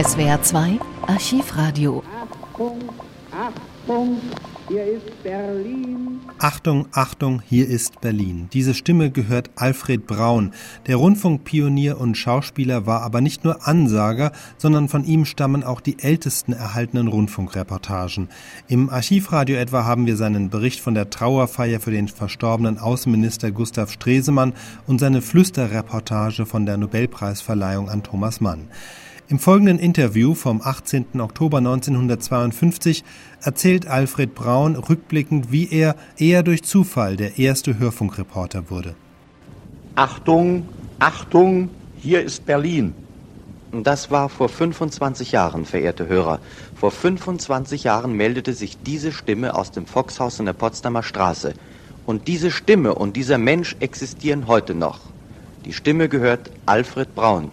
SWR 2 Archivradio. Achtung, Achtung, hier ist Berlin. Achtung, Achtung, hier ist Berlin. Diese Stimme gehört Alfred Braun. Der Rundfunkpionier und Schauspieler war aber nicht nur Ansager, sondern von ihm stammen auch die ältesten erhaltenen Rundfunkreportagen. Im Archivradio etwa haben wir seinen Bericht von der Trauerfeier für den verstorbenen Außenminister Gustav Stresemann und seine Flüsterreportage von der Nobelpreisverleihung an Thomas Mann. Im folgenden Interview vom 18. Oktober 1952 erzählt Alfred Braun rückblickend, wie er eher durch Zufall der erste Hörfunkreporter wurde. Achtung, Achtung, hier ist Berlin. Das war vor 25 Jahren, verehrte Hörer. Vor 25 Jahren meldete sich diese Stimme aus dem Foxhaus in der Potsdamer Straße. Und diese Stimme und dieser Mensch existieren heute noch. Die Stimme gehört Alfred Braun.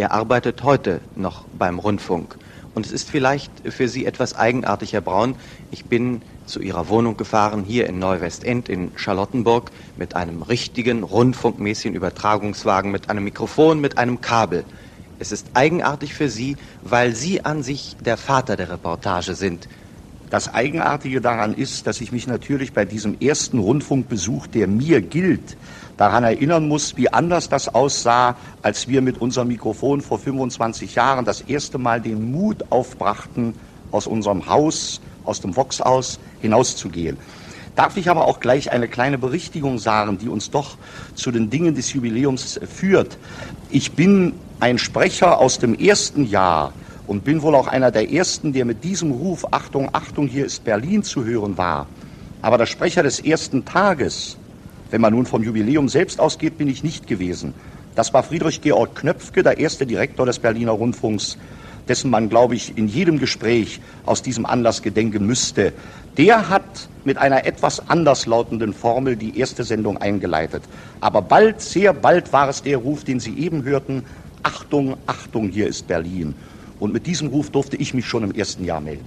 Er arbeitet heute noch beim Rundfunk. Und es ist vielleicht für Sie etwas eigenartig, Herr Braun. Ich bin zu Ihrer Wohnung gefahren, hier in Neuwestend in Charlottenburg, mit einem richtigen rundfunkmäßigen Übertragungswagen, mit einem Mikrofon, mit einem Kabel. Es ist eigenartig für Sie, weil Sie an sich der Vater der Reportage sind. Das Eigenartige daran ist, dass ich mich natürlich bei diesem ersten Rundfunkbesuch, der mir gilt, daran erinnern muss, wie anders das aussah, als wir mit unserem Mikrofon vor 25 Jahren das erste Mal den Mut aufbrachten, aus unserem Haus, aus dem Voxhaus hinauszugehen. Darf ich aber auch gleich eine kleine Berichtigung sagen, die uns doch zu den Dingen des Jubiläums führt. Ich bin ein Sprecher aus dem ersten Jahr und bin wohl auch einer der ersten, der mit diesem Ruf Achtung, Achtung, hier ist Berlin zu hören war. Aber der Sprecher des ersten Tages, wenn man nun vom Jubiläum selbst ausgeht, bin ich nicht gewesen. Das war Friedrich Georg Knöpfke, der erste Direktor des Berliner Rundfunks, dessen man, glaube ich, in jedem Gespräch aus diesem Anlass gedenken müsste. Der hat mit einer etwas anderslautenden Formel die erste Sendung eingeleitet. Aber bald, sehr bald war es der Ruf, den Sie eben hörten, Achtung, Achtung, hier ist Berlin. Und mit diesem Ruf durfte ich mich schon im ersten Jahr melden.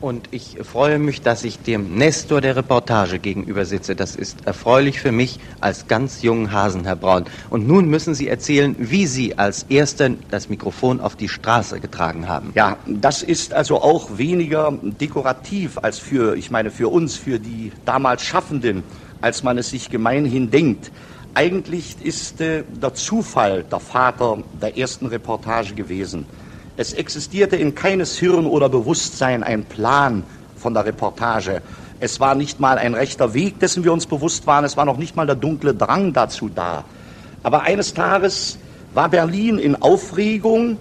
Und ich freue mich, dass ich dem Nestor der Reportage gegenüber sitze. Das ist erfreulich für mich als ganz jungen Hasen, Herr Braun. Und nun müssen Sie erzählen, wie Sie als Erster das Mikrofon auf die Straße getragen haben. Ja, das ist also auch weniger dekorativ als für, ich meine, für uns, für die damals Schaffenden, als man es sich gemeinhin denkt. Eigentlich ist äh, der Zufall der Vater der ersten Reportage gewesen. Es existierte in keines Hirn oder Bewusstsein ein Plan von der Reportage. Es war nicht mal ein rechter Weg, dessen wir uns bewusst waren. Es war noch nicht mal der dunkle Drang dazu da. Aber eines Tages war Berlin in Aufregung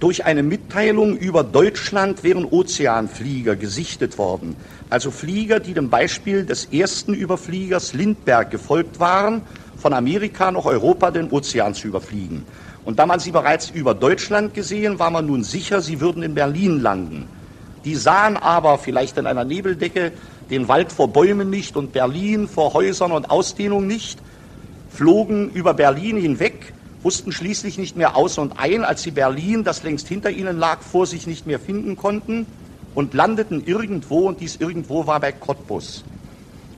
durch eine Mitteilung über Deutschland wären Ozeanflieger gesichtet worden. Also Flieger, die dem Beispiel des ersten Überfliegers Lindbergh gefolgt waren, von Amerika nach Europa den Ozean zu überfliegen. Und da man sie bereits über Deutschland gesehen, war man nun sicher, sie würden in Berlin landen. Die sahen aber vielleicht in einer Nebeldecke den Wald vor Bäumen nicht und Berlin vor Häusern und Ausdehnung nicht, flogen über Berlin hinweg, wussten schließlich nicht mehr aus und ein, als sie Berlin, das längst hinter ihnen lag, vor sich nicht mehr finden konnten und landeten irgendwo und dies irgendwo war bei Cottbus.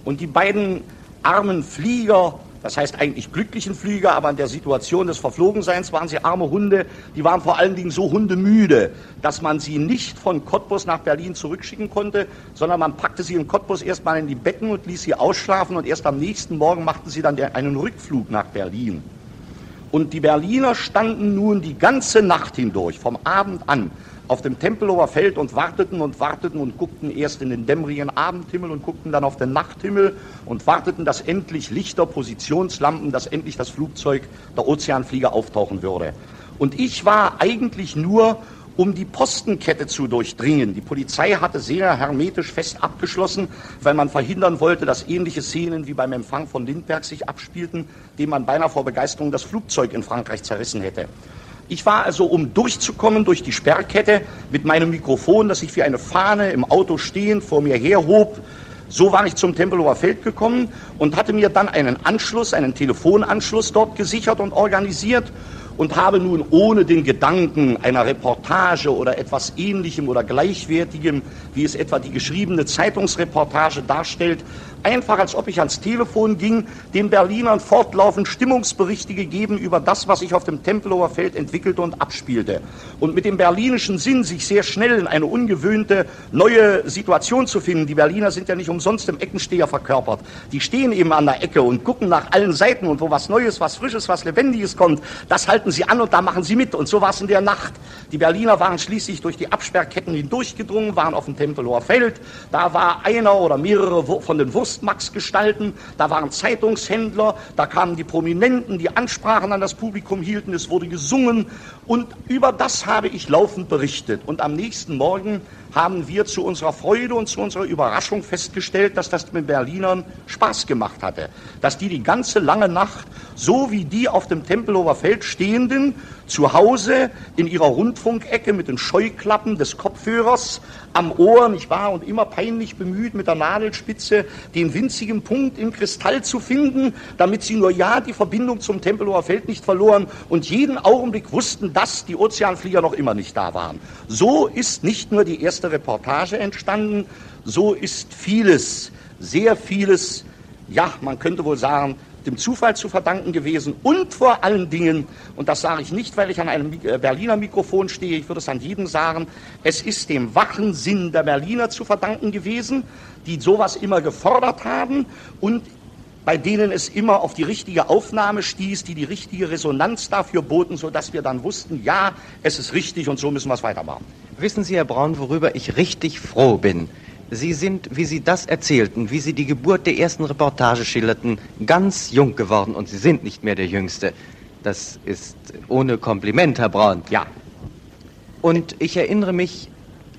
Und die beiden armen Flieger das heißt eigentlich glücklichen Flüger, aber in der Situation des Verflogenseins waren sie arme Hunde, die waren vor allen Dingen so hundemüde, dass man sie nicht von Cottbus nach Berlin zurückschicken konnte, sondern man packte sie in Cottbus erstmal in die Betten und ließ sie ausschlafen und erst am nächsten Morgen machten sie dann einen Rückflug nach Berlin. Und die Berliner standen nun die ganze Nacht hindurch, vom Abend an, auf dem Tempelhofer Feld und warteten und warteten und guckten erst in den dämmerigen Abendhimmel und guckten dann auf den Nachthimmel und warteten, dass endlich Lichter, Positionslampen, dass endlich das Flugzeug der Ozeanflieger auftauchen würde. Und ich war eigentlich nur, um die Postenkette zu durchdringen. Die Polizei hatte sehr hermetisch fest abgeschlossen, weil man verhindern wollte, dass ähnliche Szenen wie beim Empfang von Lindbergh sich abspielten, dem man beinahe vor Begeisterung das Flugzeug in Frankreich zerrissen hätte. Ich war also, um durchzukommen durch die Sperrkette mit meinem Mikrofon, das ich wie eine Fahne im Auto stehend vor mir herhob, so war ich zum Tempelhofer Feld gekommen und hatte mir dann einen Anschluss, einen Telefonanschluss dort gesichert und organisiert und habe nun ohne den Gedanken einer Reportage oder etwas Ähnlichem oder Gleichwertigem, wie es etwa die geschriebene Zeitungsreportage darstellt, einfach als ob ich ans Telefon ging, den Berlinern fortlaufend Stimmungsberichte gegeben über das, was sich auf dem Tempelhofer Feld entwickelte und abspielte. Und mit dem berlinischen Sinn, sich sehr schnell in eine ungewöhnte neue Situation zu finden. Die Berliner sind ja nicht umsonst im Eckensteher verkörpert. Die stehen eben an der Ecke und gucken nach allen Seiten und wo was Neues, was Frisches, was Lebendiges kommt, das halten sie an und da machen sie mit. Und so war es in der Nacht. Die Berliner waren schließlich durch die Absperrketten hindurchgedrungen, waren auf dem Tempelhofer Feld. Da war einer oder mehrere von den Wurstmax-Gestalten, da waren Zeitungshändler, da kamen die Prominenten, die Ansprachen an das Publikum hielten, es wurde gesungen und über das habe ich laufend berichtet. Und am nächsten Morgen haben wir zu unserer Freude und zu unserer Überraschung festgestellt, dass das den Berlinern Spaß gemacht hatte. Dass die die ganze lange Nacht, so wie die auf dem Tempelhofer Feld stehenden, zu Hause in ihrer Rundfunkecke mit den Scheuklappen des Kopfhörers am Ohr, nicht wahr, und immer peinlich bemüht, mit der Nadelspitze den winzigen Punkt im Kristall zu finden, damit sie nur ja die Verbindung zum Tempelhofer Feld nicht verloren und jeden Augenblick wussten, dass die Ozeanflieger noch immer nicht da waren. So ist nicht nur die erste Reportage entstanden, so ist vieles, sehr vieles, ja, man könnte wohl sagen, dem Zufall zu verdanken gewesen und vor allen Dingen, und das sage ich nicht, weil ich an einem äh, Berliner Mikrofon stehe, ich würde es an jedem sagen, es ist dem wachen Sinn der Berliner zu verdanken gewesen, die sowas immer gefordert haben und bei denen es immer auf die richtige Aufnahme stieß, die die richtige Resonanz dafür boten, sodass wir dann wussten, ja, es ist richtig und so müssen wir es weitermachen. Wissen Sie, Herr Braun, worüber ich richtig froh bin? Sie sind, wie Sie das erzählten, wie Sie die Geburt der ersten Reportage schilderten, ganz jung geworden und Sie sind nicht mehr der Jüngste. Das ist ohne Kompliment, Herr Braun. Ja. Und ich erinnere mich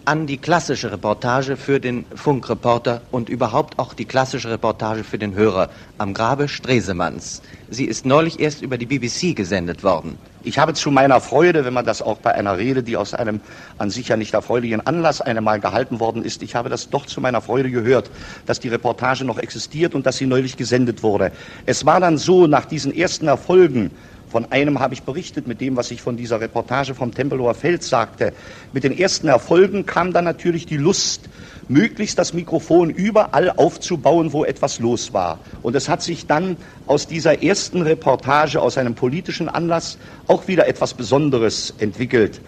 an die klassische Reportage für den Funkreporter und überhaupt auch die klassische Reportage für den Hörer am Grabe Stresemanns. Sie ist neulich erst über die BBC gesendet worden. Ich habe zu meiner Freude, wenn man das auch bei einer Rede, die aus einem an sich ja nicht erfreulichen Anlass einmal gehalten worden ist, ich habe das doch zu meiner Freude gehört, dass die Reportage noch existiert und dass sie neulich gesendet wurde. Es war dann so, nach diesen ersten Erfolgen, von einem habe ich berichtet mit dem, was ich von dieser Reportage vom Tempelhofer Feld sagte. Mit den ersten Erfolgen kam dann natürlich die Lust, möglichst das Mikrofon überall aufzubauen, wo etwas los war. Und es hat sich dann aus dieser ersten Reportage, aus einem politischen Anlass, auch wieder etwas Besonderes entwickelt.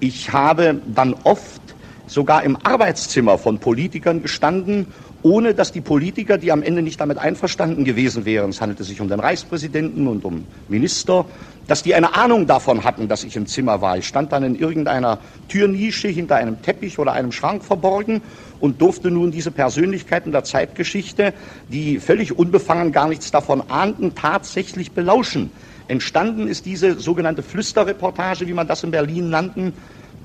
Ich habe dann oft sogar im Arbeitszimmer von Politikern gestanden ohne dass die Politiker, die am Ende nicht damit einverstanden gewesen wären, es handelte sich um den Reichspräsidenten und um Minister, dass die eine Ahnung davon hatten, dass ich im Zimmer war. Ich stand dann in irgendeiner Türnische hinter einem Teppich oder einem Schrank verborgen und durfte nun diese Persönlichkeiten der Zeitgeschichte, die völlig unbefangen gar nichts davon ahnten, tatsächlich belauschen. Entstanden ist diese sogenannte Flüsterreportage, wie man das in Berlin nannten,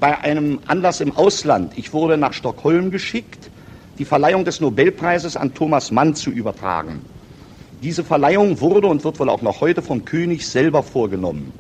bei einem Anlass im Ausland. Ich wurde nach Stockholm geschickt die Verleihung des Nobelpreises an Thomas Mann zu übertragen. Diese Verleihung wurde und wird wohl auch noch heute vom König selber vorgenommen.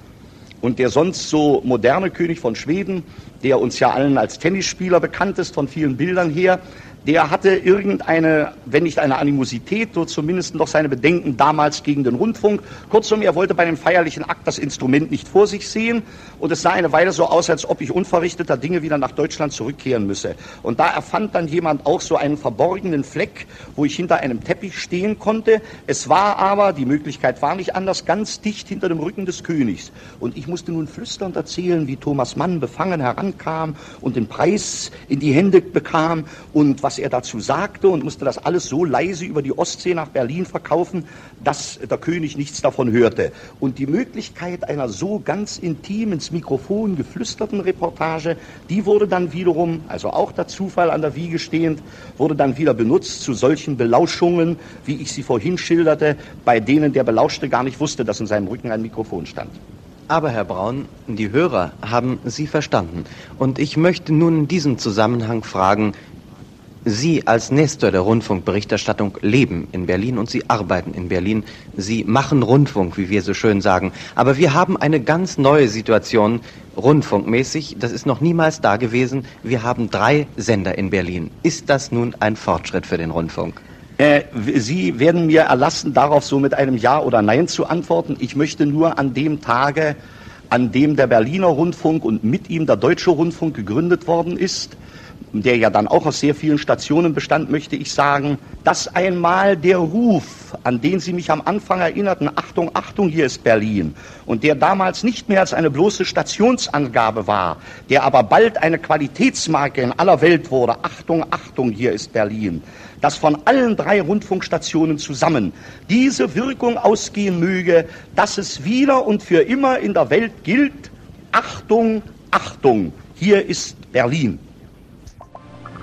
Und der sonst so moderne König von Schweden, der uns ja allen als Tennisspieler bekannt ist von vielen Bildern her, der hatte irgendeine, wenn nicht eine Animosität, so zumindest noch seine Bedenken damals gegen den Rundfunk. Kurzum, er wollte bei dem feierlichen Akt das Instrument nicht vor sich sehen und es sah eine Weile so aus, als ob ich unverrichteter Dinge wieder nach Deutschland zurückkehren müsse. Und da erfand dann jemand auch so einen verborgenen Fleck, wo ich hinter einem Teppich stehen konnte. Es war aber, die Möglichkeit war nicht anders, ganz dicht hinter dem Rücken des Königs. Und ich musste nun flüsternd erzählen, wie Thomas Mann befangen herankam und den Preis in die Hände bekam und was was er dazu sagte und musste das alles so leise über die Ostsee nach Berlin verkaufen, dass der König nichts davon hörte. Und die Möglichkeit einer so ganz intim ins Mikrofon geflüsterten Reportage, die wurde dann wiederum, also auch der Zufall an der Wiege stehend, wurde dann wieder benutzt zu solchen Belauschungen, wie ich sie vorhin schilderte, bei denen der Belauschte gar nicht wusste, dass in seinem Rücken ein Mikrofon stand. Aber, Herr Braun, die Hörer haben Sie verstanden. Und ich möchte nun in diesem Zusammenhang fragen, Sie als Nestor der Rundfunkberichterstattung leben in Berlin und Sie arbeiten in Berlin. Sie machen Rundfunk, wie wir so schön sagen. Aber wir haben eine ganz neue Situation rundfunkmäßig. Das ist noch niemals da gewesen. Wir haben drei Sender in Berlin. Ist das nun ein Fortschritt für den Rundfunk? Äh, Sie werden mir erlassen, darauf so mit einem Ja oder Nein zu antworten. Ich möchte nur an dem Tage, an dem der Berliner Rundfunk und mit ihm der Deutsche Rundfunk gegründet worden ist, der ja dann auch aus sehr vielen Stationen bestand, möchte ich sagen, dass einmal der Ruf, an den Sie mich am Anfang erinnerten, Achtung, Achtung, hier ist Berlin, und der damals nicht mehr als eine bloße Stationsangabe war, der aber bald eine Qualitätsmarke in aller Welt wurde, Achtung, Achtung, hier ist Berlin, dass von allen drei Rundfunkstationen zusammen diese Wirkung ausgehen möge, dass es wieder und für immer in der Welt gilt, Achtung, Achtung, hier ist Berlin.